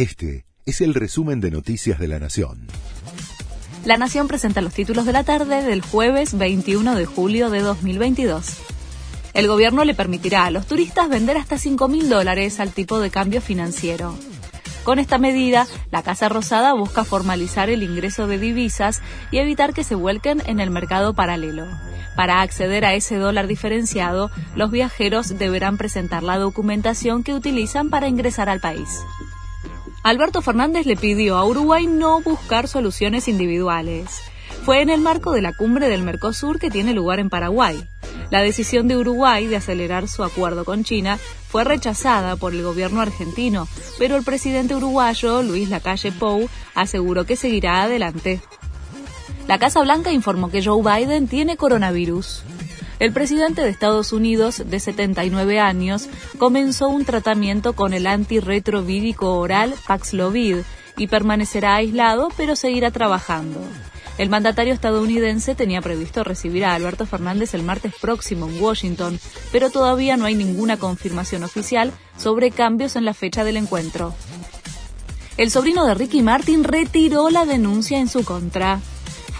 Este es el resumen de Noticias de la Nación. La Nación presenta los títulos de la tarde del jueves 21 de julio de 2022. El gobierno le permitirá a los turistas vender hasta 5 mil dólares al tipo de cambio financiero. Con esta medida, la Casa Rosada busca formalizar el ingreso de divisas y evitar que se vuelquen en el mercado paralelo. Para acceder a ese dólar diferenciado, los viajeros deberán presentar la documentación que utilizan para ingresar al país. Alberto Fernández le pidió a Uruguay no buscar soluciones individuales. Fue en el marco de la cumbre del Mercosur que tiene lugar en Paraguay. La decisión de Uruguay de acelerar su acuerdo con China fue rechazada por el gobierno argentino, pero el presidente uruguayo, Luis Lacalle Pou, aseguró que seguirá adelante. La Casa Blanca informó que Joe Biden tiene coronavirus. El presidente de Estados Unidos, de 79 años, comenzó un tratamiento con el antirretrovírico oral Paxlovid y permanecerá aislado, pero seguirá trabajando. El mandatario estadounidense tenía previsto recibir a Alberto Fernández el martes próximo en Washington, pero todavía no hay ninguna confirmación oficial sobre cambios en la fecha del encuentro. El sobrino de Ricky Martin retiró la denuncia en su contra.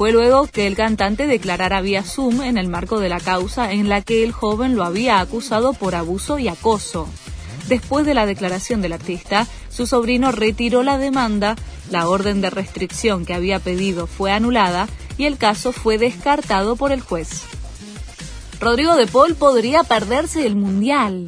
Fue luego que el cantante declarara vía Zoom en el marco de la causa en la que el joven lo había acusado por abuso y acoso. Después de la declaración del artista, su sobrino retiró la demanda, la orden de restricción que había pedido fue anulada y el caso fue descartado por el juez. Rodrigo de Paul podría perderse el Mundial.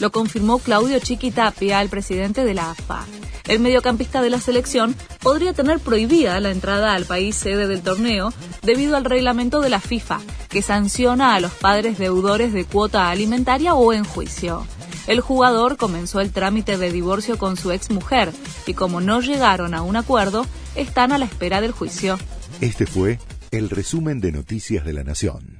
Lo confirmó Claudio Chiquitapia, el presidente de la AFA. El mediocampista de la selección podría tener prohibida la entrada al país sede del torneo debido al reglamento de la FIFA, que sanciona a los padres deudores de cuota alimentaria o en juicio. El jugador comenzó el trámite de divorcio con su exmujer y como no llegaron a un acuerdo, están a la espera del juicio. Este fue el resumen de Noticias de la Nación.